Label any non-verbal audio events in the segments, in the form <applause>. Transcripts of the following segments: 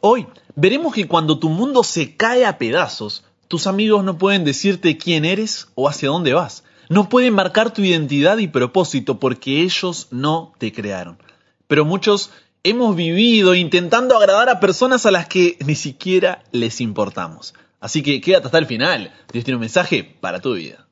Hoy veremos que cuando tu mundo se cae a pedazos, tus amigos no pueden decirte quién eres o hacia dónde vas. No pueden marcar tu identidad y propósito porque ellos no te crearon. Pero muchos hemos vivido intentando agradar a personas a las que ni siquiera les importamos. Así que quédate hasta el final. Dios tiene un mensaje para tu vida.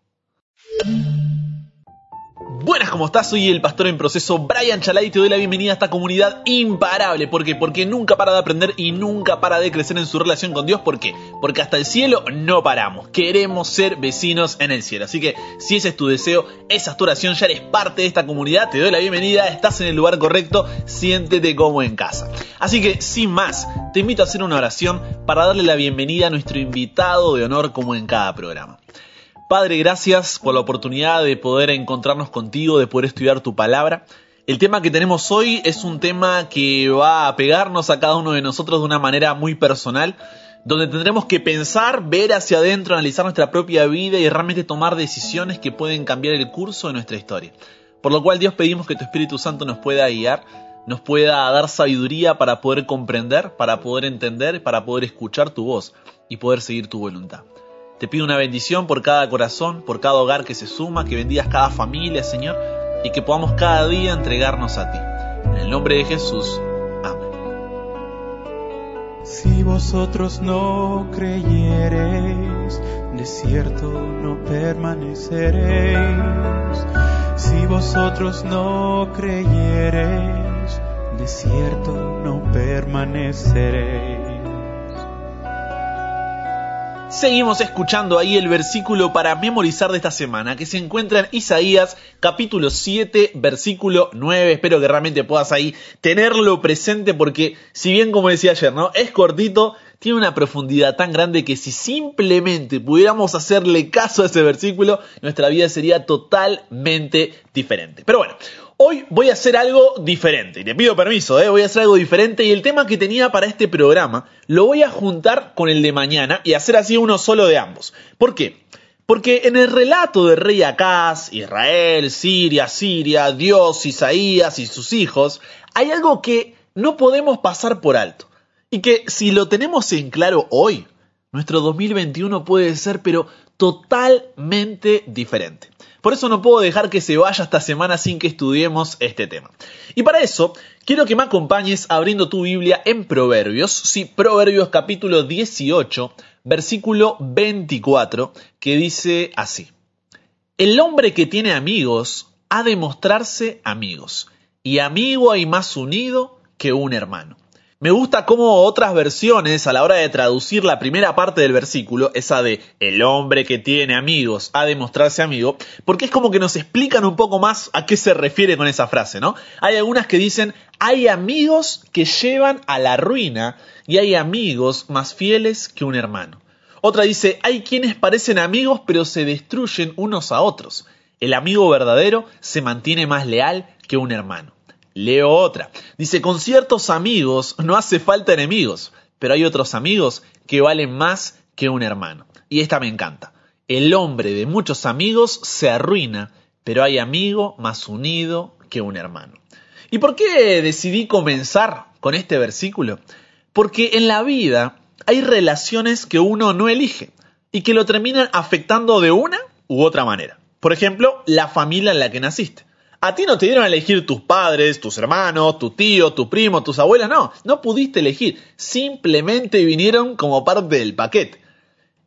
Buenas, ¿cómo estás? Soy el pastor en proceso Brian Chalai y te doy la bienvenida a esta comunidad imparable. ¿Por qué? Porque nunca para de aprender y nunca para de crecer en su relación con Dios. ¿Por qué? Porque hasta el cielo no paramos. Queremos ser vecinos en el cielo. Así que si ese es tu deseo, esa es tu oración, ya eres parte de esta comunidad, te doy la bienvenida, estás en el lugar correcto, siéntete como en casa. Así que sin más, te invito a hacer una oración para darle la bienvenida a nuestro invitado de honor como en cada programa. Padre, gracias por la oportunidad de poder encontrarnos contigo, de poder estudiar tu palabra. El tema que tenemos hoy es un tema que va a pegarnos a cada uno de nosotros de una manera muy personal, donde tendremos que pensar, ver hacia adentro, analizar nuestra propia vida y realmente tomar decisiones que pueden cambiar el curso de nuestra historia. Por lo cual Dios pedimos que tu Espíritu Santo nos pueda guiar, nos pueda dar sabiduría para poder comprender, para poder entender, para poder escuchar tu voz y poder seguir tu voluntad. Te pido una bendición por cada corazón, por cada hogar que se suma, que bendigas cada familia, Señor, y que podamos cada día entregarnos a ti. En el nombre de Jesús. Amén. Si vosotros no creyereis, de cierto no permaneceréis. Si vosotros no creyereis, de cierto no permaneceréis. Seguimos escuchando ahí el versículo para memorizar de esta semana, que se encuentra en Isaías capítulo 7, versículo 9. Espero que realmente puedas ahí tenerlo presente porque, si bien como decía ayer, ¿no? Es cortito, tiene una profundidad tan grande que si simplemente pudiéramos hacerle caso a ese versículo, nuestra vida sería totalmente diferente. Pero bueno, Hoy voy a hacer algo diferente, y te pido permiso, ¿eh? voy a hacer algo diferente y el tema que tenía para este programa lo voy a juntar con el de mañana y hacer así uno solo de ambos. ¿Por qué? Porque en el relato del rey Acaz, Israel, Siria, Siria, Dios, Isaías y sus hijos, hay algo que no podemos pasar por alto y que si lo tenemos en claro hoy, nuestro 2021 puede ser pero totalmente diferente. Por eso no puedo dejar que se vaya esta semana sin que estudiemos este tema. Y para eso, quiero que me acompañes abriendo tu Biblia en Proverbios, sí, Proverbios capítulo 18, versículo 24, que dice así. El hombre que tiene amigos ha de mostrarse amigos, y amigo hay más unido que un hermano. Me gusta cómo otras versiones a la hora de traducir la primera parte del versículo, esa de el hombre que tiene amigos ha de mostrarse amigo, porque es como que nos explican un poco más a qué se refiere con esa frase, ¿no? Hay algunas que dicen hay amigos que llevan a la ruina y hay amigos más fieles que un hermano. Otra dice hay quienes parecen amigos pero se destruyen unos a otros. El amigo verdadero se mantiene más leal que un hermano. Leo otra. Dice, con ciertos amigos no hace falta enemigos, pero hay otros amigos que valen más que un hermano. Y esta me encanta. El hombre de muchos amigos se arruina, pero hay amigo más unido que un hermano. ¿Y por qué decidí comenzar con este versículo? Porque en la vida hay relaciones que uno no elige y que lo terminan afectando de una u otra manera. Por ejemplo, la familia en la que naciste. A ti no te dieron a elegir tus padres, tus hermanos, tu tío, tu primo, tus abuelas, no, no pudiste elegir, simplemente vinieron como parte del paquete.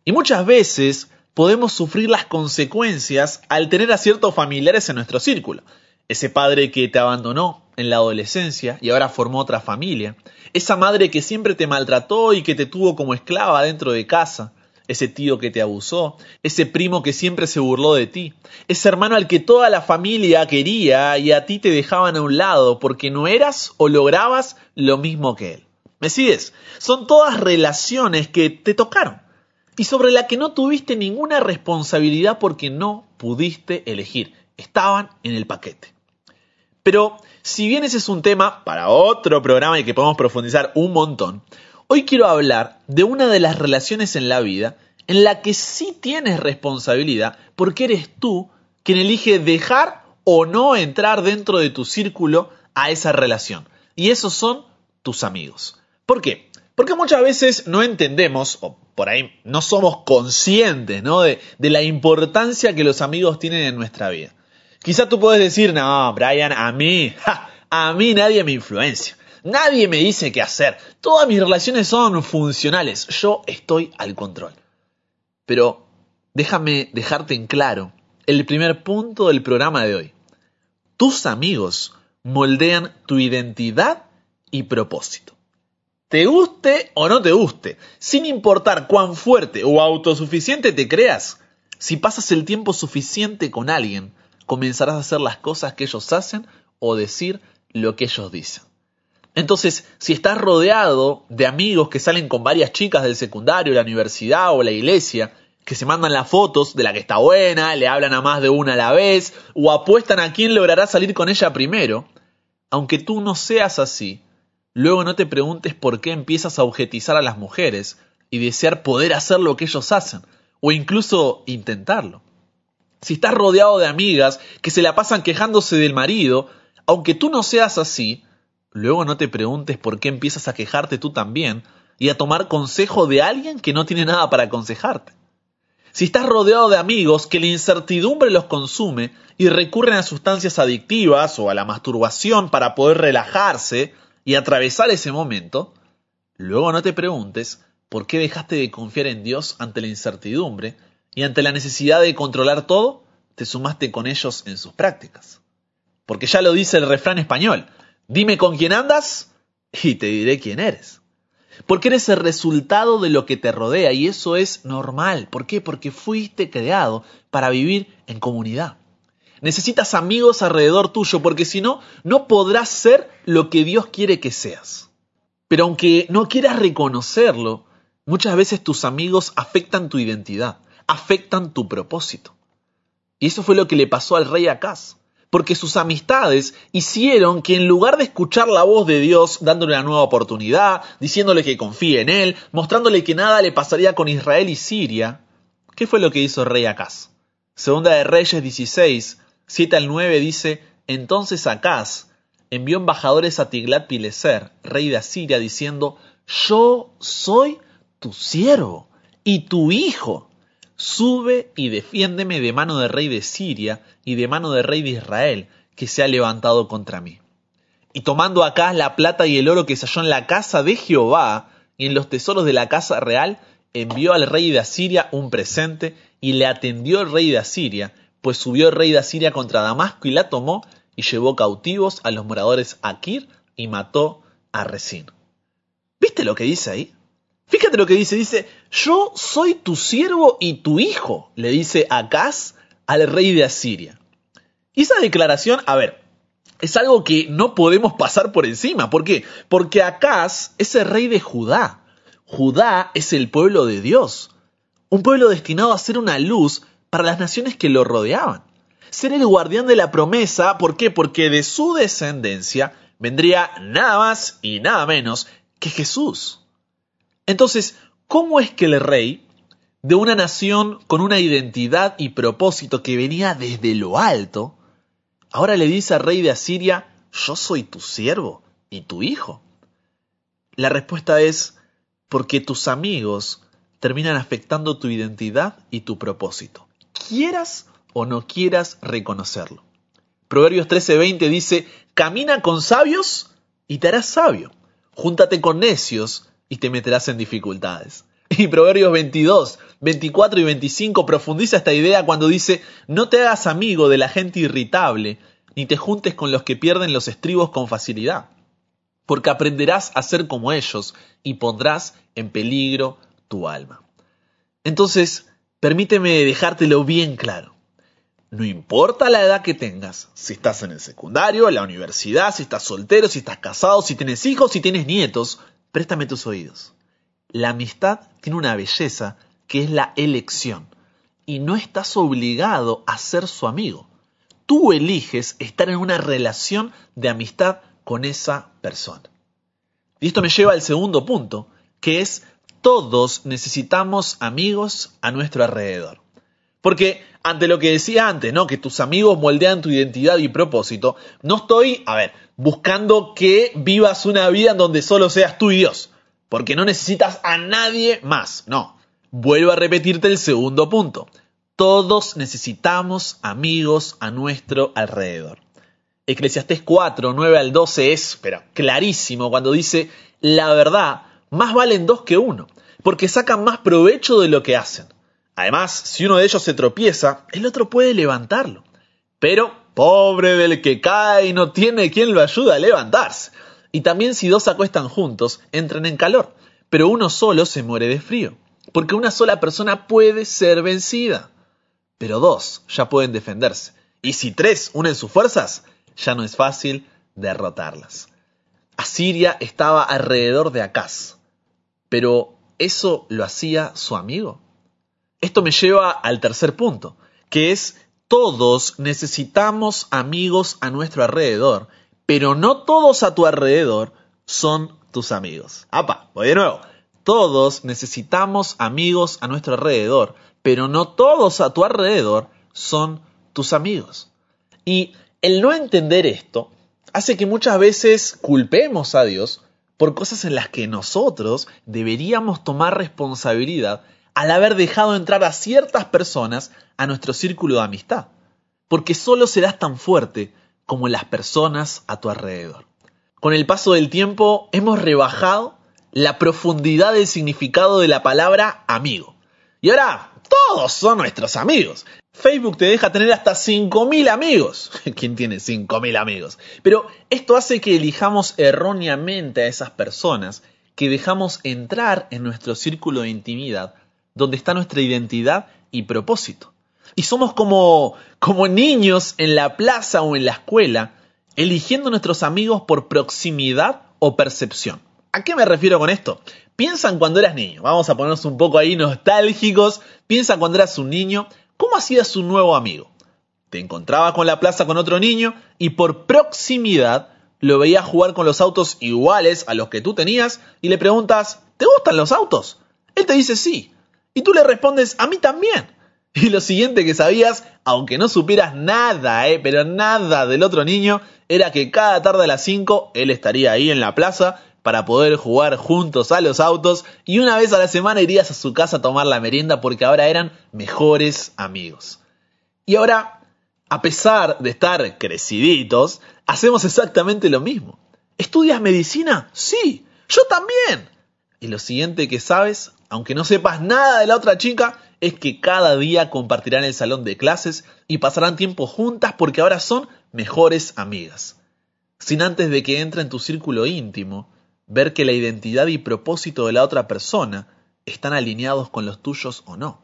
Y muchas veces podemos sufrir las consecuencias al tener a ciertos familiares en nuestro círculo. Ese padre que te abandonó en la adolescencia y ahora formó otra familia. Esa madre que siempre te maltrató y que te tuvo como esclava dentro de casa ese tío que te abusó, ese primo que siempre se burló de ti, ese hermano al que toda la familia quería y a ti te dejaban a un lado porque no eras o lograbas lo mismo que él. ¿Me sigues? Son todas relaciones que te tocaron y sobre la que no tuviste ninguna responsabilidad porque no pudiste elegir. Estaban en el paquete. Pero si bien ese es un tema para otro programa y que podemos profundizar un montón, Hoy quiero hablar de una de las relaciones en la vida en la que sí tienes responsabilidad porque eres tú quien elige dejar o no entrar dentro de tu círculo a esa relación. Y esos son tus amigos. ¿Por qué? Porque muchas veces no entendemos, o por ahí no somos conscientes, ¿no? De, la importancia que los amigos tienen en nuestra vida. Quizá tú puedes decir, no, Brian, a mí, <laughs> a mí nadie me influencia. Nadie me dice qué hacer. Todas mis relaciones son funcionales. Yo estoy al control. Pero déjame dejarte en claro el primer punto del programa de hoy. Tus amigos moldean tu identidad y propósito. Te guste o no te guste, sin importar cuán fuerte o autosuficiente te creas, si pasas el tiempo suficiente con alguien, comenzarás a hacer las cosas que ellos hacen o decir lo que ellos dicen. Entonces, si estás rodeado de amigos que salen con varias chicas del secundario, la universidad o la iglesia, que se mandan las fotos de la que está buena, le hablan a más de una a la vez, o apuestan a quién logrará salir con ella primero, aunque tú no seas así, luego no te preguntes por qué empiezas a objetizar a las mujeres y desear poder hacer lo que ellos hacen, o incluso intentarlo. Si estás rodeado de amigas que se la pasan quejándose del marido, aunque tú no seas así, luego no te preguntes por qué empiezas a quejarte tú también y a tomar consejo de alguien que no tiene nada para aconsejarte. Si estás rodeado de amigos que la incertidumbre los consume y recurren a sustancias adictivas o a la masturbación para poder relajarse y atravesar ese momento, luego no te preguntes por qué dejaste de confiar en Dios ante la incertidumbre y ante la necesidad de controlar todo, te sumaste con ellos en sus prácticas. Porque ya lo dice el refrán español, dime con quién andas y te diré quién eres. Porque eres el resultado de lo que te rodea y eso es normal. ¿Por qué? Porque fuiste creado para vivir en comunidad. Necesitas amigos alrededor tuyo porque si no, no podrás ser lo que Dios quiere que seas. Pero aunque no quieras reconocerlo, muchas veces tus amigos afectan tu identidad afectan tu propósito. Y eso fue lo que le pasó al rey Acaz, porque sus amistades hicieron que en lugar de escuchar la voz de Dios dándole una nueva oportunidad, diciéndole que confíe en él, mostrándole que nada le pasaría con Israel y Siria, ¿qué fue lo que hizo rey Acaz? Segunda de Reyes 16, 7 al 9 dice, entonces Acaz envió embajadores a Tiglat-Pileser, rey de Asiria, diciendo, yo soy tu siervo y tu hijo Sube y defiéndeme de mano del rey de Siria y de mano del rey de Israel, que se ha levantado contra mí. Y tomando acá la plata y el oro que se halló en la casa de Jehová y en los tesoros de la casa real, envió al rey de Asiria un presente y le atendió el rey de Asiria, pues subió el rey de Asiria contra Damasco y la tomó y llevó cautivos a los moradores Aquir y mató a Resín. ¿Viste lo que dice ahí? Fíjate lo que dice, dice, yo soy tu siervo y tu hijo, le dice Acaz al rey de Asiria. Y esa declaración, a ver, es algo que no podemos pasar por encima. ¿Por qué? Porque Acaz es el rey de Judá. Judá es el pueblo de Dios. Un pueblo destinado a ser una luz para las naciones que lo rodeaban. Ser el guardián de la promesa, ¿por qué? Porque de su descendencia vendría nada más y nada menos que Jesús. Entonces, ¿cómo es que el rey de una nación con una identidad y propósito que venía desde lo alto, ahora le dice al rey de Asiria, yo soy tu siervo y tu hijo? La respuesta es porque tus amigos terminan afectando tu identidad y tu propósito, quieras o no quieras reconocerlo. Proverbios 13:20 dice, camina con sabios y te harás sabio, júntate con necios y te meterás en dificultades. <laughs> Y Proverbios 22, 24 y 25 profundiza esta idea cuando dice, no te hagas amigo de la gente irritable, ni te juntes con los que pierden los estribos con facilidad, porque aprenderás a ser como ellos y pondrás en peligro tu alma. Entonces, permíteme dejártelo bien claro. No importa la edad que tengas, si estás en el secundario, en la universidad, si estás soltero, si estás casado, si tienes hijos, si tienes nietos, Préstame tus oídos. La amistad tiene una belleza que es la elección y no estás obligado a ser su amigo. Tú eliges estar en una relación de amistad con esa persona. Y esto me lleva al segundo punto, que es todos necesitamos amigos a nuestro alrededor. Porque ante lo que decía antes, ¿no? Que tus amigos moldean tu identidad y propósito, no estoy, a ver, buscando que vivas una vida en donde solo seas tú y Dios. Porque no necesitas a nadie más. No, vuelvo a repetirte el segundo punto. Todos necesitamos amigos a nuestro alrededor. Eclesiastés 4, 9 al 12 es, pero clarísimo cuando dice, la verdad, más valen dos que uno, porque sacan más provecho de lo que hacen. Además, si uno de ellos se tropieza, el otro puede levantarlo. Pero, pobre del que cae y no tiene quien lo ayude a levantarse. Y también si dos acuestan juntos, entran en calor, pero uno solo se muere de frío, porque una sola persona puede ser vencida, pero dos ya pueden defenderse. Y si tres unen sus fuerzas, ya no es fácil derrotarlas. Asiria estaba alrededor de Acaz, pero ¿eso lo hacía su amigo? Esto me lleva al tercer punto, que es todos necesitamos amigos a nuestro alrededor, pero no todos a tu alrededor son tus amigos. ¡Apa! Voy de nuevo. Todos necesitamos amigos a nuestro alrededor, pero no todos a tu alrededor son tus amigos. Y el no entender esto hace que muchas veces culpemos a Dios por cosas en las que nosotros deberíamos tomar responsabilidad al haber dejado entrar a ciertas personas a nuestro círculo de amistad. Porque solo serás tan fuerte como las personas a tu alrededor. Con el paso del tiempo hemos rebajado la profundidad del significado de la palabra amigo. Y ahora todos son nuestros amigos. Facebook te deja tener hasta 5.000 amigos. <laughs> ¿Quién tiene 5.000 amigos? Pero esto hace que elijamos erróneamente a esas personas que dejamos entrar en nuestro círculo de intimidad, donde está nuestra identidad y propósito. Y somos como, como niños en la plaza o en la escuela, eligiendo nuestros amigos por proximidad o percepción. ¿A qué me refiero con esto? Piensan cuando eras niño, vamos a ponernos un poco ahí nostálgicos, piensa cuando eras un niño, ¿cómo hacías un nuevo amigo? Te encontrabas con la plaza con otro niño y por proximidad lo veías jugar con los autos iguales a los que tú tenías y le preguntas, ¿te gustan los autos? Él te dice sí. Y tú le respondes, a mí también. Y lo siguiente que sabías, aunque no supieras nada, eh, pero nada del otro niño, era que cada tarde a las 5 él estaría ahí en la plaza para poder jugar juntos a los autos y una vez a la semana irías a su casa a tomar la merienda porque ahora eran mejores amigos. Y ahora, a pesar de estar creciditos, hacemos exactamente lo mismo. ¿Estudias medicina? Sí, yo también. Y lo siguiente que sabes, aunque no sepas nada de la otra chica, es que cada día compartirán el salón de clases y pasarán tiempo juntas porque ahora son mejores amigas. Sin antes de que entre en tu círculo íntimo, ver que la identidad y propósito de la otra persona están alineados con los tuyos o no.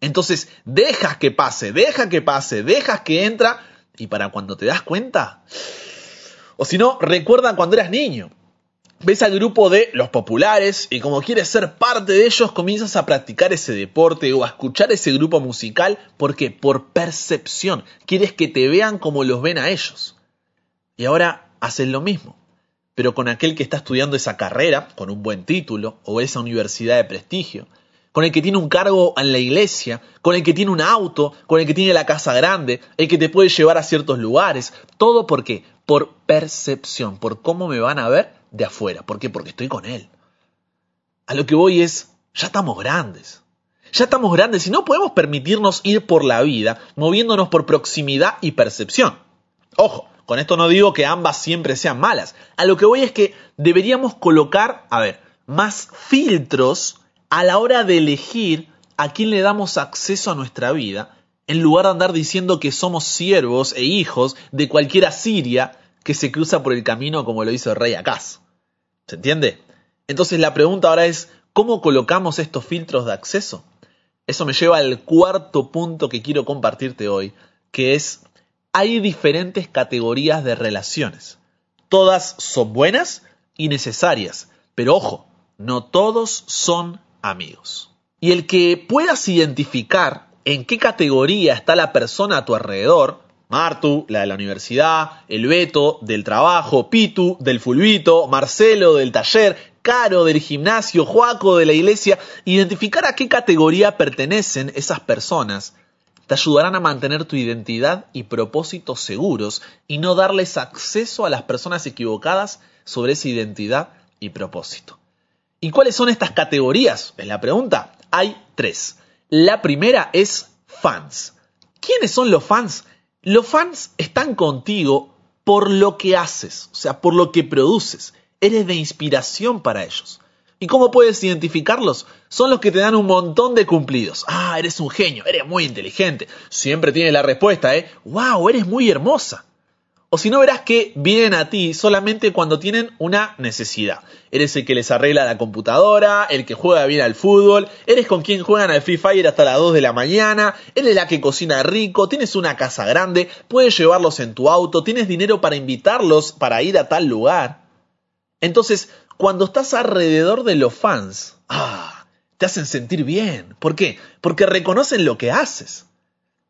Entonces, dejas que pase, deja que pase, dejas que entra y para cuando te das cuenta, o si no, recuerda cuando eras niño. Ves al grupo de los populares y como quieres ser parte de ellos comienzas a practicar ese deporte o a escuchar ese grupo musical porque por percepción quieres que te vean como los ven a ellos. Y ahora haces lo mismo pero con aquel que está estudiando esa carrera, con un buen título, o esa universidad de prestigio, con el que tiene un cargo en la iglesia, con el que tiene un auto, con el que tiene la casa grande, el que te puede llevar a ciertos lugares, todo porque por percepción, por cómo me van a ver de afuera, ¿por qué? Porque estoy con él. A lo que voy es, ya estamos grandes. Ya estamos grandes y no podemos permitirnos ir por la vida moviéndonos por proximidad y percepción. Ojo, con esto no digo que ambas siempre sean malas. A lo que voy es que deberíamos colocar, a ver, más filtros a la hora de elegir a quién le damos acceso a nuestra vida, en lugar de andar diciendo que somos siervos e hijos de cualquier asiria que se cruza por el camino como lo hizo el rey Acaz. ¿Se entiende? Entonces la pregunta ahora es, ¿cómo colocamos estos filtros de acceso? Eso me lleva al cuarto punto que quiero compartirte hoy, que es hay diferentes categorías de relaciones. Todas son buenas y necesarias, pero ojo, no todos son amigos. Y el que puedas identificar en qué categoría está la persona a tu alrededor, Martu, la de la universidad, el Beto, del trabajo, Pitu, del fulbito, Marcelo, del taller, Caro, del gimnasio, Joaco, de la iglesia, identificar a qué categoría pertenecen esas personas te ayudarán a mantener tu identidad y propósitos seguros y no darles acceso a las personas equivocadas sobre esa identidad y propósito. ¿Y cuáles son estas categorías? Es la pregunta. Hay tres. La primera es fans. ¿Quiénes son los fans? Los fans están contigo por lo que haces, o sea, por lo que produces. Eres de inspiración para ellos. ¿Y cómo puedes identificarlos? Son los que te dan un montón de cumplidos. Ah, eres un genio, eres muy inteligente. Siempre tienes la respuesta, ¿eh? ¡Wow! Eres muy hermosa. O si no, verás que vienen a ti solamente cuando tienen una necesidad. Eres el que les arregla la computadora, el que juega bien al fútbol, eres con quien juegan al Free Fire hasta las 2 de la mañana, eres la que cocina rico, tienes una casa grande, puedes llevarlos en tu auto, tienes dinero para invitarlos para ir a tal lugar. Entonces, cuando estás alrededor de los fans, ah, te hacen sentir bien. ¿Por qué? Porque reconocen lo que haces.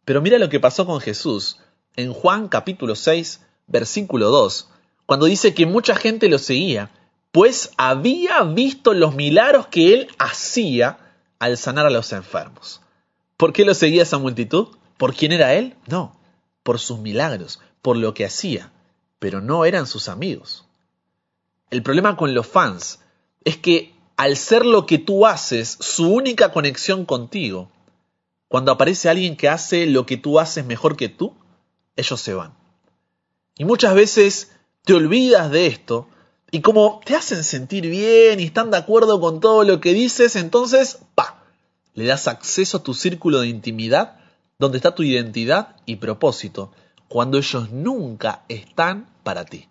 Pero mira lo que pasó con Jesús en Juan capítulo 6, versículo 2, cuando dice que mucha gente lo seguía, pues había visto los milagros que él hacía al sanar a los enfermos. ¿Por qué lo seguía esa multitud? ¿Por quién era él? No, por sus milagros, por lo que hacía, pero no eran sus amigos. El problema con los fans es que al ser lo que tú haces, su única conexión contigo, cuando aparece alguien que hace lo que tú haces mejor que tú, ellos se van. Y muchas veces te olvidas de esto y como te hacen sentir bien y están de acuerdo con todo lo que dices, entonces, pa, le das acceso a tu círculo de intimidad donde está tu identidad y propósito, cuando ellos nunca están para ti.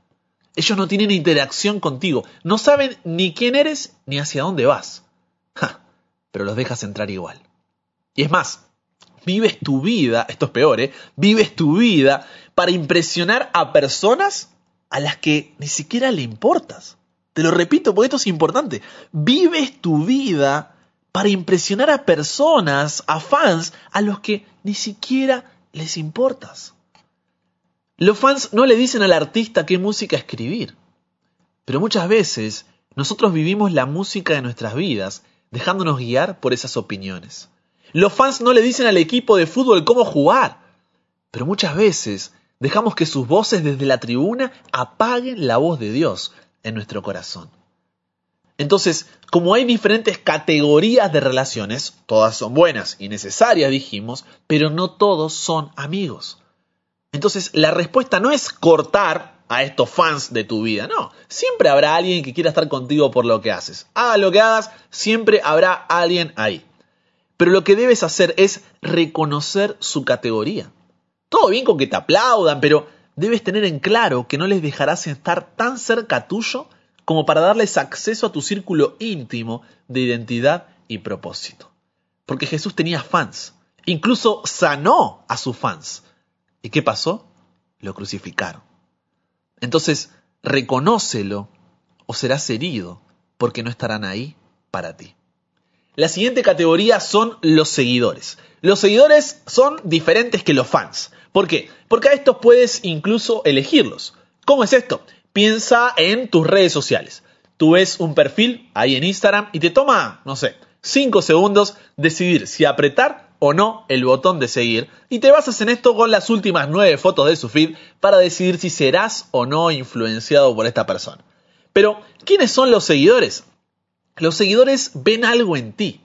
Ellos no tienen interacción contigo, no saben ni quién eres ni hacia dónde vas. pero los dejas entrar igual. Y es más, vives tu vida, esto es peor, ¿eh? Vives tu vida para impresionar a personas a las que ni siquiera le importas. Te lo repito porque esto es importante. Vives tu vida para impresionar a personas, a fans, a los que ni siquiera les importas. Los fans no le dicen al artista qué música escribir, pero muchas veces nosotros vivimos la música de nuestras vidas dejándonos guiar por esas opiniones. Los fans no le dicen al equipo de fútbol cómo jugar, pero muchas veces dejamos que sus voces desde la tribuna apaguen la voz de Dios en nuestro corazón. Entonces, como hay diferentes categorías de relaciones, todas son buenas y necesarias, dijimos, pero no todos son amigos. Entonces, la respuesta no es cortar a estos fans de tu vida, no. Siempre habrá alguien que quiera estar contigo por lo que haces. Haga lo que hagas, siempre habrá alguien ahí. Pero lo que debes hacer es reconocer su categoría. Todo bien con que te aplaudan, pero debes tener en claro que no les dejarás estar tan cerca tuyo como para darles acceso a tu círculo íntimo de identidad y propósito. Porque Jesús tenía fans, incluso sanó a sus fans. ¿Y qué pasó? Lo crucificaron. Entonces, reconócelo o serás herido porque no estarán ahí para ti. La siguiente categoría son los seguidores. Los seguidores son diferentes que los fans. ¿Por qué? Porque a estos puedes incluso elegirlos. ¿Cómo es esto? Piensa en tus redes sociales. Tú ves un perfil ahí en Instagram y te toma, no sé, 5 segundos decidir si apretar o no el botón de seguir y te basas en esto con las últimas 9 fotos de su feed para decidir si serás o no influenciado por esta persona. Pero, ¿quiénes son los seguidores? Los seguidores ven algo en ti,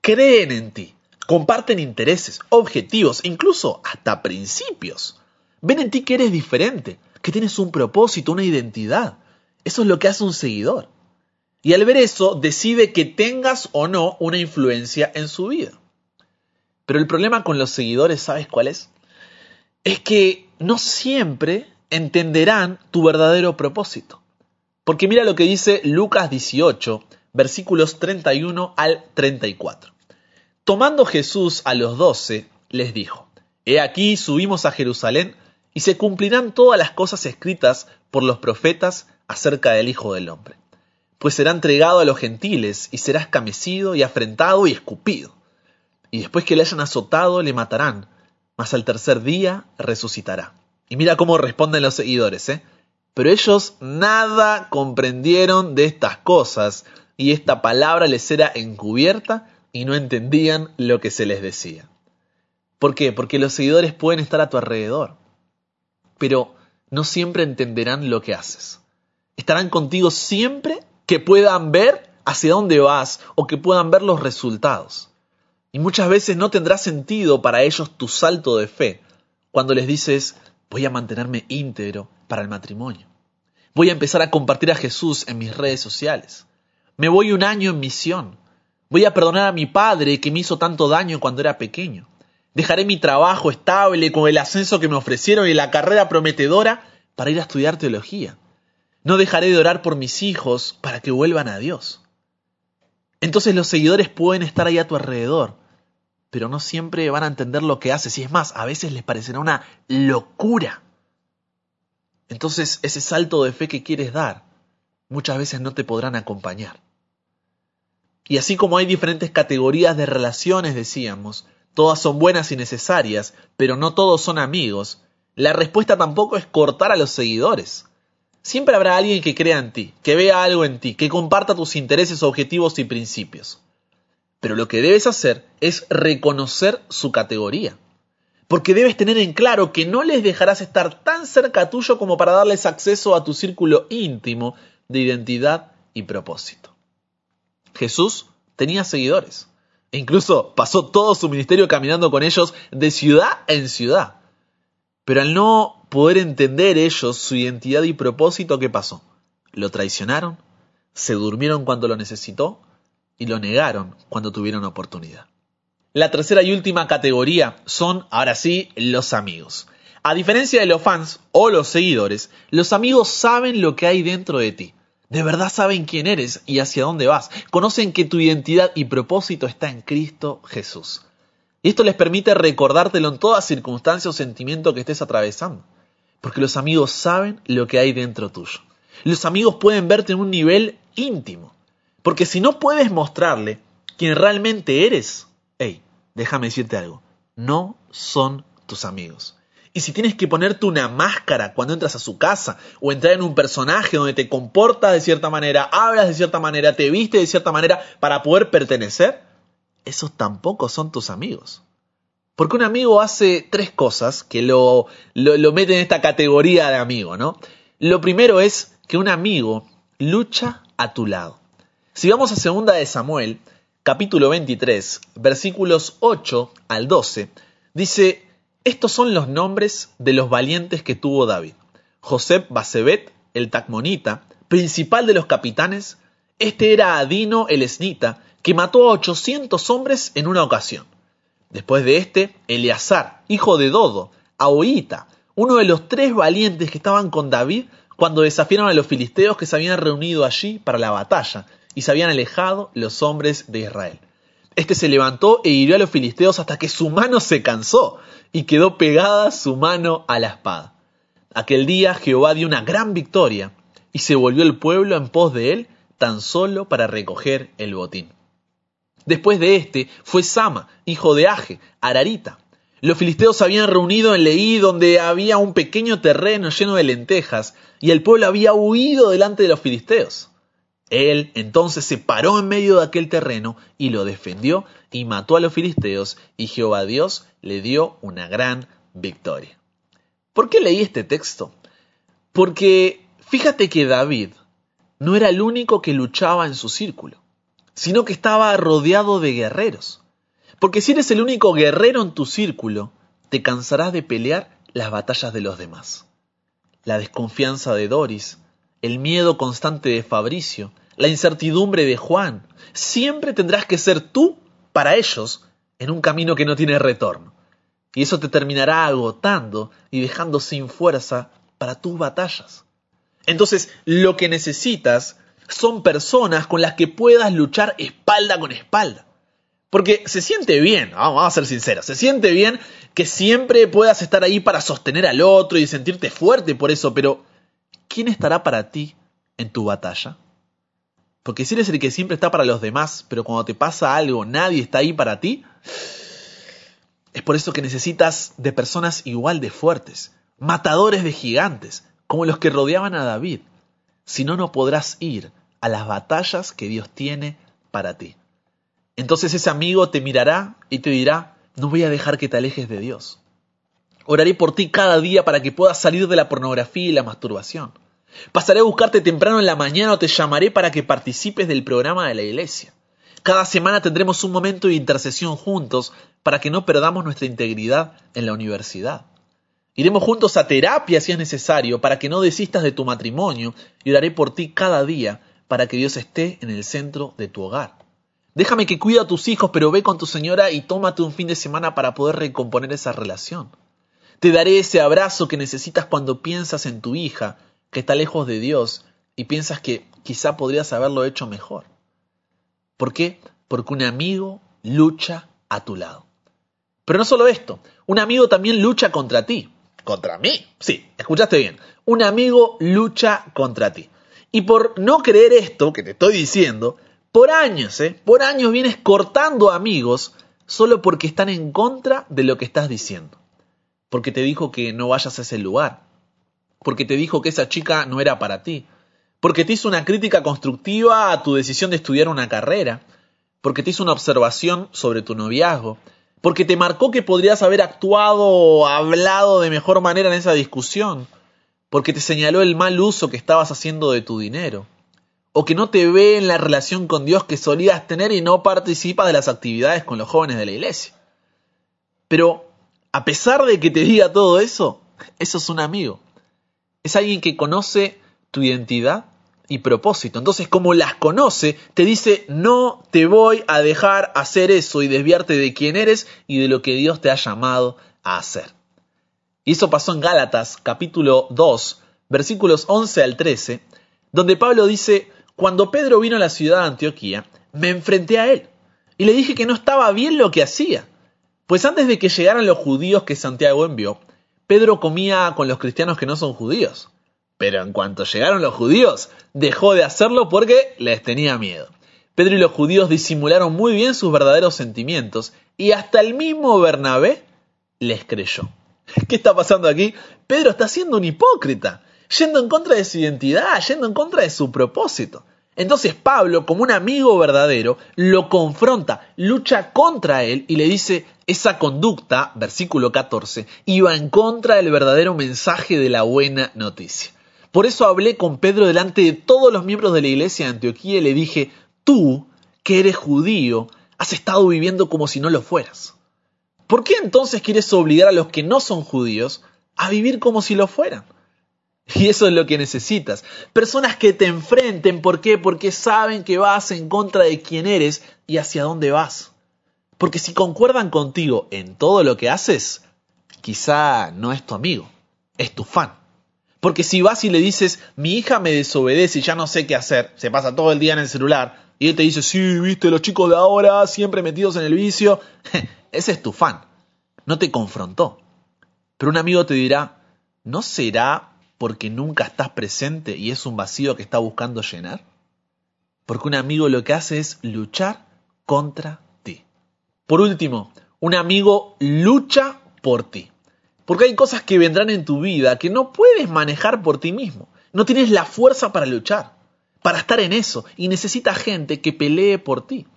creen en ti, comparten intereses, objetivos, incluso hasta principios. Ven en ti que eres diferente, que tienes un propósito, una identidad. Eso es lo que hace un seguidor. Y al ver eso, decide que tengas o no una influencia en su vida. Pero el problema con los seguidores, ¿sabes cuál es? Es que no siempre entenderán tu verdadero propósito. Porque mira lo que dice Lucas 18, versículos 31 al 34. Tomando Jesús a los doce, les dijo, He aquí subimos a Jerusalén, y se cumplirán todas las cosas escritas por los profetas acerca del Hijo del Hombre. Pues será entregado a los gentiles, y será escamecido, y afrentado, y escupido. Y después que le hayan azotado, le matarán, mas al tercer día resucitará. Y mira cómo responden los seguidores, ¿eh? Pero ellos nada comprendieron de estas cosas, y esta palabra les era encubierta y no entendían lo que se les decía. ¿Por qué? Porque los seguidores pueden estar a tu alrededor, pero no siempre entenderán lo que haces. Estarán contigo siempre que puedan ver hacia dónde vas o que puedan ver los resultados. Y muchas veces no tendrá sentido para ellos tu salto de fe cuando les dices, voy a mantenerme íntegro para el matrimonio. Voy a empezar a compartir a Jesús en mis redes sociales. Me voy un año en misión. Voy a perdonar a mi padre que me hizo tanto daño cuando era pequeño. Dejaré mi trabajo estable con el ascenso que me ofrecieron y la carrera prometedora para ir a estudiar teología. No dejaré de orar por mis hijos para que vuelvan a Dios. Entonces los seguidores pueden estar ahí a tu alrededor, pero no siempre van a entender lo que haces. Y es más, a veces les parecerá una locura. Entonces ese salto de fe que quieres dar, muchas veces no te podrán acompañar. Y así como hay diferentes categorías de relaciones, decíamos, todas son buenas y necesarias, pero no todos son amigos, la respuesta tampoco es cortar a los seguidores. Siempre habrá alguien que crea en ti, que vea algo en ti, que comparta tus intereses, objetivos y principios. Pero lo que debes hacer es reconocer su categoría. Porque debes tener en claro que no les dejarás estar tan cerca tuyo como para darles acceso a tu círculo íntimo de identidad y propósito. Jesús tenía seguidores. E incluso pasó todo su ministerio caminando con ellos de ciudad en ciudad. Pero al no poder entender ellos su identidad y propósito, ¿qué pasó? Lo traicionaron, se durmieron cuando lo necesitó y lo negaron cuando tuvieron oportunidad. La tercera y última categoría son, ahora sí, los amigos. A diferencia de los fans o los seguidores, los amigos saben lo que hay dentro de ti. De verdad saben quién eres y hacia dónde vas. Conocen que tu identidad y propósito está en Cristo Jesús. Y esto les permite recordártelo en toda circunstancia o sentimiento que estés atravesando. Porque los amigos saben lo que hay dentro tuyo. Los amigos pueden verte en un nivel íntimo. Porque si no puedes mostrarle quién realmente eres, hey, déjame decirte algo, no son tus amigos. Y si tienes que ponerte una máscara cuando entras a su casa o entrar en un personaje donde te comportas de cierta manera, hablas de cierta manera, te viste de cierta manera para poder pertenecer, esos tampoco son tus amigos. Porque un amigo hace tres cosas que lo, lo, lo mete en esta categoría de amigo, ¿no? Lo primero es que un amigo lucha a tu lado. Si vamos a segunda de Samuel, capítulo 23, versículos 8 al 12, dice, estos son los nombres de los valientes que tuvo David. José Basebet, el Tacmonita, principal de los capitanes, este era Adino el Esnita, que mató a 800 hombres en una ocasión. Después de este, Eleazar, hijo de Dodo, Ahoita, uno de los tres valientes que estaban con David cuando desafiaron a los filisteos que se habían reunido allí para la batalla y se habían alejado los hombres de Israel. Este se levantó e hirió a los filisteos hasta que su mano se cansó y quedó pegada su mano a la espada. Aquel día Jehová dio una gran victoria y se volvió el pueblo en pos de él tan solo para recoger el botín. Después de este fue Sama, hijo de Aje, Ararita. Los filisteos se habían reunido en Leí donde había un pequeño terreno lleno de lentejas y el pueblo había huido delante de los filisteos. Él entonces se paró en medio de aquel terreno y lo defendió y mató a los filisteos y Jehová Dios le dio una gran victoria. ¿Por qué leí este texto? Porque fíjate que David no era el único que luchaba en su círculo, sino que estaba rodeado de guerreros. Porque si eres el único guerrero en tu círculo, te cansarás de pelear las batallas de los demás. La desconfianza de Doris, el miedo constante de Fabricio, la incertidumbre de Juan. Siempre tendrás que ser tú para ellos en un camino que no tiene retorno. Y eso te terminará agotando y dejando sin fuerza para tus batallas. Entonces, lo que necesitas son personas con las que puedas luchar espalda con espalda. Porque se siente bien, vamos a ser sinceros, se siente bien que siempre puedas estar ahí para sostener al otro y sentirte fuerte por eso, pero ¿quién estará para ti en tu batalla? Porque si eres el que siempre está para los demás, pero cuando te pasa algo nadie está ahí para ti, es por eso que necesitas de personas igual de fuertes, matadores de gigantes, como los que rodeaban a David. Si no, no podrás ir a las batallas que Dios tiene para ti. Entonces ese amigo te mirará y te dirá, no voy a dejar que te alejes de Dios. Oraré por ti cada día para que puedas salir de la pornografía y la masturbación. Pasaré a buscarte temprano en la mañana o te llamaré para que participes del programa de la iglesia. Cada semana tendremos un momento de intercesión juntos para que no perdamos nuestra integridad en la universidad. Iremos juntos a terapia si es necesario para que no desistas de tu matrimonio y oraré por ti cada día para que Dios esté en el centro de tu hogar. Déjame que cuide a tus hijos, pero ve con tu señora y tómate un fin de semana para poder recomponer esa relación. Te daré ese abrazo que necesitas cuando piensas en tu hija, que está lejos de Dios, y piensas que quizá podrías haberlo hecho mejor. ¿Por qué? Porque un amigo lucha a tu lado. Pero no solo esto, un amigo también lucha contra ti. ¿Contra mí? Sí, escuchaste bien. Un amigo lucha contra ti. Y por no creer esto que te estoy diciendo, por años, ¿eh? Por años vienes cortando amigos solo porque están en contra de lo que estás diciendo. Porque te dijo que no vayas a ese lugar. Porque te dijo que esa chica no era para ti. Porque te hizo una crítica constructiva a tu decisión de estudiar una carrera. Porque te hizo una observación sobre tu noviazgo. Porque te marcó que podrías haber actuado o hablado de mejor manera en esa discusión. Porque te señaló el mal uso que estabas haciendo de tu dinero o que no te ve en la relación con Dios que solías tener y no participa de las actividades con los jóvenes de la iglesia. Pero a pesar de que te diga todo eso, eso es un amigo. Es alguien que conoce tu identidad y propósito. Entonces, como las conoce, te dice, no te voy a dejar hacer eso y desviarte de quién eres y de lo que Dios te ha llamado a hacer. Y eso pasó en Gálatas capítulo 2, versículos 11 al 13, donde Pablo dice, cuando Pedro vino a la ciudad de Antioquía, me enfrenté a él y le dije que no estaba bien lo que hacía. Pues antes de que llegaran los judíos que Santiago envió, Pedro comía con los cristianos que no son judíos. Pero en cuanto llegaron los judíos, dejó de hacerlo porque les tenía miedo. Pedro y los judíos disimularon muy bien sus verdaderos sentimientos y hasta el mismo Bernabé les creyó. <laughs> ¿Qué está pasando aquí? Pedro está siendo un hipócrita, yendo en contra de su identidad, yendo en contra de su propósito. Entonces Pablo, como un amigo verdadero, lo confronta, lucha contra él y le dice, esa conducta, versículo 14, iba en contra del verdadero mensaje de la buena noticia. Por eso hablé con Pedro delante de todos los miembros de la iglesia de Antioquía y le dije, tú, que eres judío, has estado viviendo como si no lo fueras. ¿Por qué entonces quieres obligar a los que no son judíos a vivir como si lo fueran? Y eso es lo que necesitas. Personas que te enfrenten. ¿Por qué? Porque saben que vas en contra de quién eres y hacia dónde vas. Porque si concuerdan contigo en todo lo que haces, quizá no es tu amigo, es tu fan. Porque si vas y le dices, mi hija me desobedece y ya no sé qué hacer, se pasa todo el día en el celular, y él te dice, sí, viste, los chicos de ahora siempre metidos en el vicio, <laughs> ese es tu fan, no te confrontó. Pero un amigo te dirá, ¿no será porque nunca estás presente y es un vacío que está buscando llenar? Porque un amigo lo que hace es luchar contra. Por último, un amigo lucha por ti. Porque hay cosas que vendrán en tu vida que no puedes manejar por ti mismo. No tienes la fuerza para luchar, para estar en eso, y necesitas gente que pelee por ti.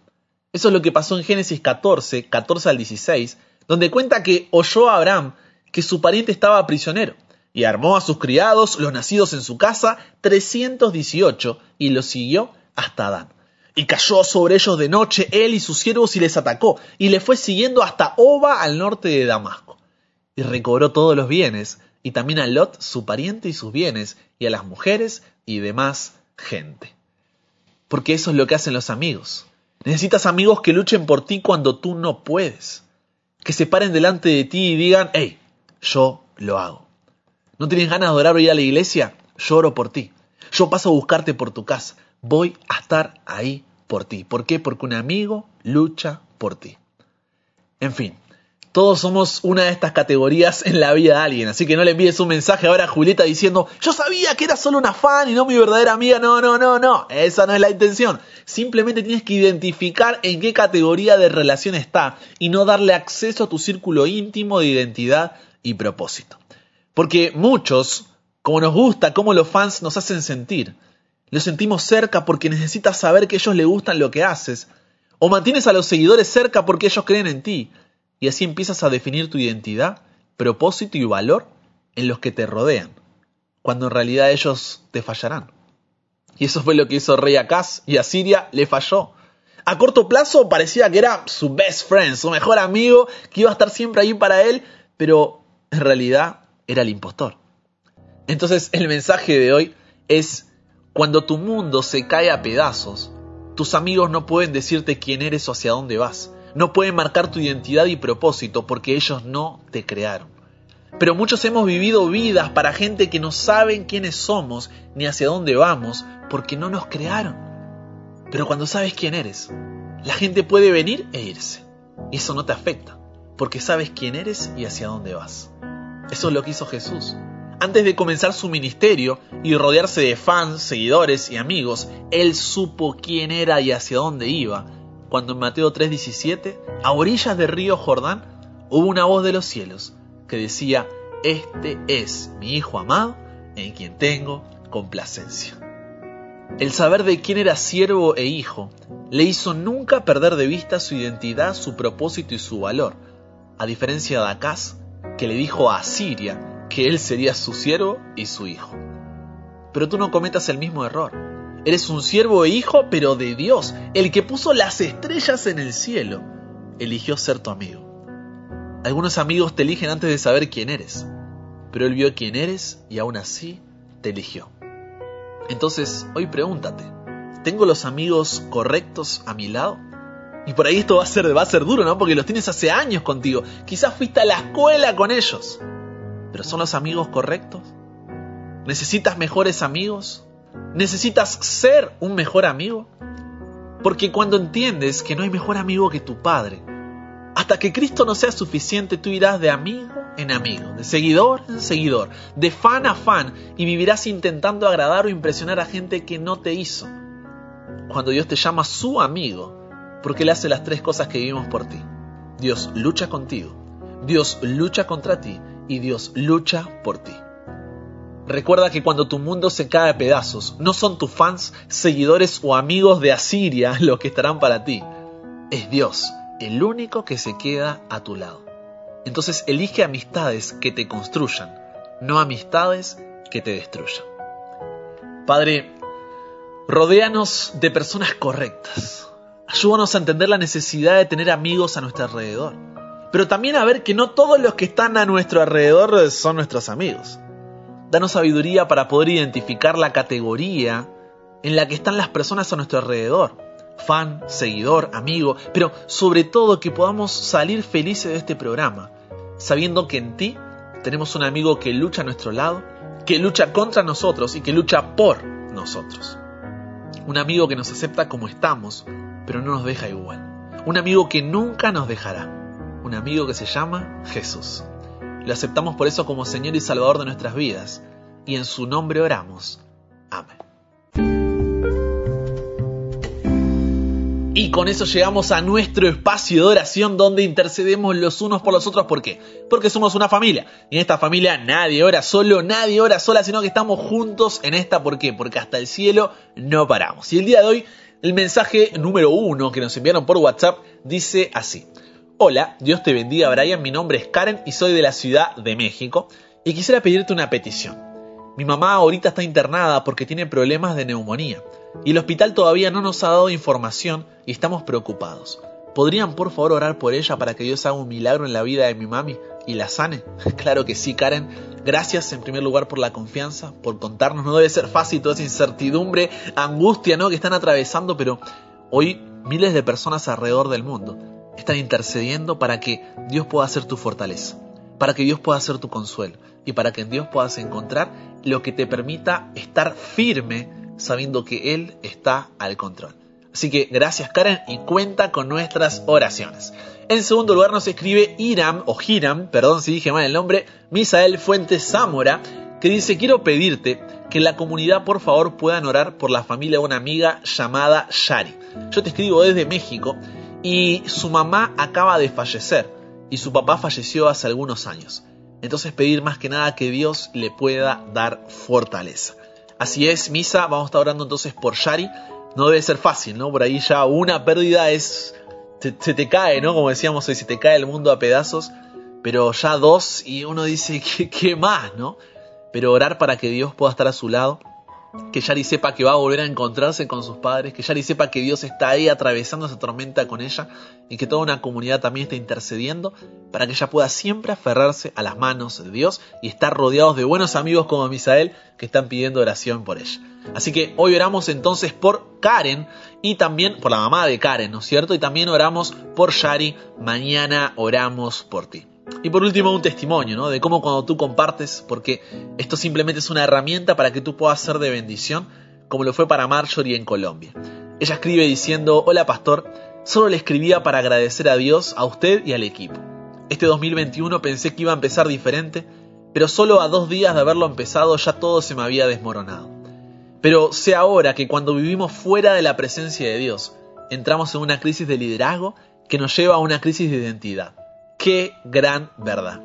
Eso es lo que pasó en Génesis 14, 14 al 16, donde cuenta que oyó a Abraham que su pariente estaba prisionero y armó a sus criados, los nacidos en su casa, 318, y los siguió hasta Adán. Y cayó sobre ellos de noche él y sus siervos y les atacó, y le fue siguiendo hasta Oba al norte de Damasco. Y recobró todos los bienes, y también a Lot su pariente y sus bienes, y a las mujeres y demás gente. Porque eso es lo que hacen los amigos. Necesitas amigos que luchen por ti cuando tú no puedes. Que se paren delante de ti y digan, hey, yo lo hago. ¿No tienes ganas de orar o ir a la iglesia? Lloro por ti. Yo paso a buscarte por tu casa. Voy a estar ahí por ti. ¿Por qué? Porque un amigo lucha por ti. En fin, todos somos una de estas categorías en la vida de alguien, así que no le envíes un mensaje ahora a Julieta diciendo, yo sabía que era solo una fan y no mi verdadera amiga. No, no, no, no, esa no es la intención. Simplemente tienes que identificar en qué categoría de relación está y no darle acceso a tu círculo íntimo de identidad y propósito. Porque muchos, como nos gusta cómo los fans nos hacen sentir, los sentimos cerca porque necesitas saber que ellos le gustan lo que haces, o mantienes a los seguidores cerca porque ellos creen en ti, y así empiezas a definir tu identidad, propósito y valor en los que te rodean. cuando en realidad ellos te fallarán. Y eso fue lo que hizo rey Acaz y a Siria le falló. A corto plazo parecía que era su best friend, su mejor amigo, que iba a estar siempre ahí para él, pero en realidad era el impostor. Entonces el mensaje de hoy es, cuando tu mundo se cae a pedazos, tus amigos no pueden decirte quién eres o hacia dónde vas. No pueden marcar tu identidad y propósito porque ellos no te crearon. Pero muchos hemos vivido vidas para gente que no saben quiénes somos ni hacia dónde vamos porque no nos crearon. Pero cuando sabes quién eres, la gente puede venir e irse. Y eso no te afecta, porque sabes quién eres y hacia dónde vas. Eso es lo que hizo Jesús. Antes de comenzar su ministerio y rodearse de fans, seguidores y amigos, él supo quién era y hacia dónde iba. Cuando en Mateo 3:17, a orillas del río Jordán, hubo una voz de los cielos que decía, Este es mi Hijo amado, en quien tengo complacencia. El saber de quién era siervo e hijo le hizo nunca perder de vista su identidad, su propósito y su valor, a diferencia de Acaz, que le dijo a Siria que él sería su siervo y su hijo. Pero tú no cometas el mismo error. Eres un siervo e hijo, pero de Dios, el que puso las estrellas en el cielo, eligió ser tu amigo. Algunos amigos te eligen antes de saber quién eres, pero él vio quién eres y aún así te eligió. Entonces, hoy pregúntate, ¿tengo los amigos correctos a mi lado? Y por ahí esto va a ser, ser duro, ¿no? Porque los tienes hace años contigo. Quizás fuiste a la escuela con ellos. Pero ¿son los amigos correctos? ¿Necesitas mejores amigos? ¿Necesitas ser un mejor amigo? Porque cuando entiendes que no hay mejor amigo que tu Padre, hasta que Cristo no sea suficiente, tú irás de amigo en amigo, de seguidor en seguidor, de fan a fan, y vivirás intentando agradar o impresionar a gente que no te hizo. Cuando Dios te llama su amigo, porque Él hace las tres cosas que vivimos por ti. Dios lucha contigo, Dios lucha contra ti y Dios lucha por ti. Recuerda que cuando tu mundo se cae a pedazos, no son tus fans, seguidores o amigos de Asiria <laughs> los que estarán para ti. Es Dios, el único que se queda a tu lado. Entonces elige amistades que te construyan, no amistades que te destruyan. Padre, rodéanos de personas correctas. Ayúdanos a entender la necesidad de tener amigos a nuestro alrededor. Pero también a ver que no todos los que están a nuestro alrededor son nuestros amigos. Danos sabiduría para poder identificar la categoría en la que están las personas a nuestro alrededor. Fan, seguidor, amigo, pero sobre todo que podamos salir felices de este programa, sabiendo que en ti tenemos un amigo que lucha a nuestro lado, que lucha contra nosotros y que lucha por nosotros. Un amigo que nos acepta como estamos, pero no nos deja igual. Un amigo que nunca nos dejará. Un amigo que se llama Jesús. Lo aceptamos por eso como Señor y Salvador de nuestras vidas. Y en su nombre oramos. Amén. Y con eso llegamos a nuestro espacio de oración donde intercedemos los unos por los otros. ¿Por qué? Porque somos una familia. Y en esta familia nadie ora solo, nadie ora sola, sino que estamos juntos en esta. ¿Por qué? Porque hasta el cielo no paramos. Y el día de hoy, el mensaje número uno que nos enviaron por WhatsApp dice así. Hola, Dios te bendiga Brian, mi nombre es Karen y soy de la Ciudad de México. Y quisiera pedirte una petición. Mi mamá ahorita está internada porque tiene problemas de neumonía y el hospital todavía no nos ha dado información y estamos preocupados. ¿Podrían por favor orar por ella para que Dios haga un milagro en la vida de mi mami y la sane? <laughs> claro que sí, Karen. Gracias en primer lugar por la confianza, por contarnos. No debe ser fácil toda esa incertidumbre, angustia, ¿no? Que están atravesando, pero hoy miles de personas alrededor del mundo están intercediendo para que Dios pueda ser tu fortaleza, para que Dios pueda ser tu consuelo y para que en Dios puedas encontrar lo que te permita estar firme sabiendo que Él está al control. Así que gracias Karen y cuenta con nuestras oraciones. En segundo lugar nos escribe Iram, o Hiram, perdón si dije mal el nombre, Misael Fuentes Zamora, que dice, quiero pedirte que la comunidad por favor puedan orar por la familia de una amiga llamada Shari. Yo te escribo desde México y su mamá acaba de fallecer y su papá falleció hace algunos años. Entonces pedir más que nada que Dios le pueda dar fortaleza. Así es, Misa, vamos a estar orando entonces por Shari. No debe ser fácil, ¿no? Por ahí ya una pérdida es... Se, te cae, ¿no? Como decíamos hoy, se te cae el mundo a pedazos. Pero ya dos y uno dice, <laughs> ¿qué, qué más, no? pero orar para que Dios pueda estar a su lado, que Yari sepa que va a volver a encontrarse con sus padres, que Yari sepa que Dios está ahí atravesando esa tormenta con ella y que toda una comunidad también está intercediendo para que ella pueda siempre aferrarse a las manos de Dios y estar rodeados de buenos amigos como Misael que están pidiendo oración por ella. Así que hoy oramos entonces por Karen y también por la mamá de Karen, ¿no es cierto? Y también oramos por Yari, mañana oramos por ti. Y por último, un testimonio, ¿no? De cómo cuando tú compartes, porque esto simplemente es una herramienta para que tú puedas ser de bendición, como lo fue para Marjorie en Colombia. Ella escribe diciendo, hola pastor, solo le escribía para agradecer a Dios, a usted y al equipo. Este 2021 pensé que iba a empezar diferente, pero solo a dos días de haberlo empezado ya todo se me había desmoronado. Pero sé ahora que cuando vivimos fuera de la presencia de Dios, entramos en una crisis de liderazgo que nos lleva a una crisis de identidad. Qué gran verdad.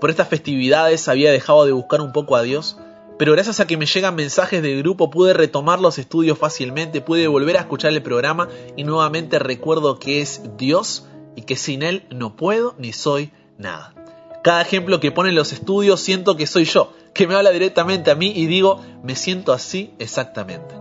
Por estas festividades había dejado de buscar un poco a Dios, pero gracias a que me llegan mensajes del grupo pude retomar los estudios fácilmente, pude volver a escuchar el programa y nuevamente recuerdo que es Dios y que sin Él no puedo ni soy nada. Cada ejemplo que pone en los estudios siento que soy yo, que me habla directamente a mí y digo, me siento así exactamente.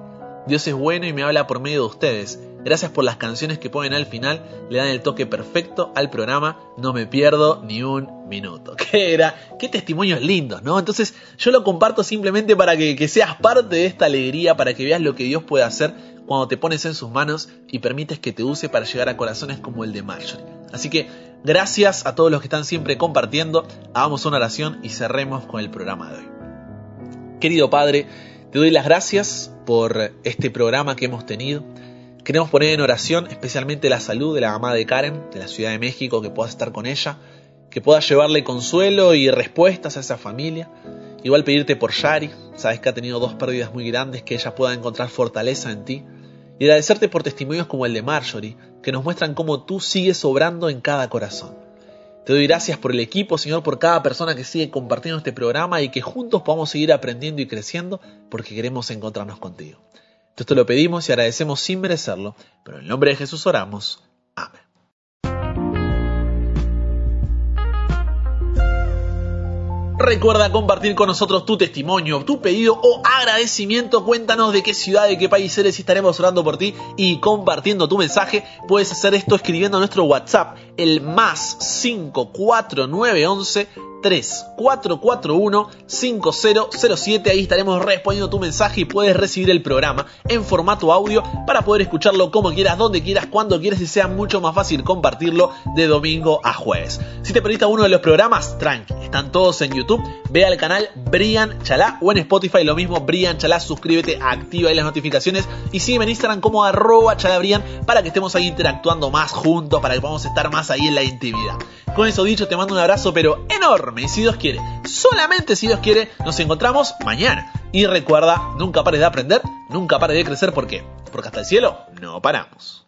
Dios es bueno y me habla por medio de ustedes. Gracias por las canciones que ponen al final, le dan el toque perfecto al programa, no me pierdo ni un minuto. <laughs> ¿Qué era? Qué testimonios lindos, ¿no? Entonces yo lo comparto simplemente para que, que seas parte de esta alegría, para que veas lo que Dios puede hacer cuando te pones en sus manos y permites que te use para llegar a corazones como el de Marjorie. Así que gracias a todos los que están siempre compartiendo, hagamos una oración y cerremos con el programa de hoy. Querido Padre, te doy las gracias por este programa que hemos tenido. Queremos poner en oración especialmente la salud de la mamá de Karen, de la Ciudad de México, que puedas estar con ella, que puedas llevarle consuelo y respuestas a esa familia. Igual pedirte por Shari, sabes que ha tenido dos pérdidas muy grandes, que ella pueda encontrar fortaleza en ti. Y agradecerte por testimonios como el de Marjorie, que nos muestran cómo tú sigues obrando en cada corazón. Te doy gracias por el equipo, Señor, por cada persona que sigue compartiendo este programa y que juntos podamos seguir aprendiendo y creciendo porque queremos encontrarnos contigo. Esto lo pedimos y agradecemos sin merecerlo, pero en el nombre de Jesús oramos. Amén. Recuerda compartir con nosotros tu testimonio, tu pedido o agradecimiento. Cuéntanos de qué ciudad, de qué país eres y estaremos orando por ti y compartiendo tu mensaje. Puedes hacer esto escribiendo a nuestro WhatsApp, el más 54911 3441-5007. Ahí estaremos respondiendo tu mensaje y puedes recibir el programa en formato audio para poder escucharlo como quieras, donde quieras, cuando quieras y sea mucho más fácil compartirlo de domingo a jueves. Si te perdiste uno de los programas, tranqui, están todos en YouTube. Ve al canal Brian Chalá o en Spotify lo mismo, Brian Chalá. Suscríbete, activa ahí las notificaciones y sígueme en Instagram como arroba chalabrian para que estemos ahí interactuando más juntos, para que podamos estar más ahí en la intimidad. Con eso dicho, te mando un abrazo, pero enorme. Y si Dios quiere, solamente si Dios quiere, nos encontramos mañana. Y recuerda, nunca pares de aprender, nunca pares de crecer. ¿Por qué? Porque hasta el cielo no paramos.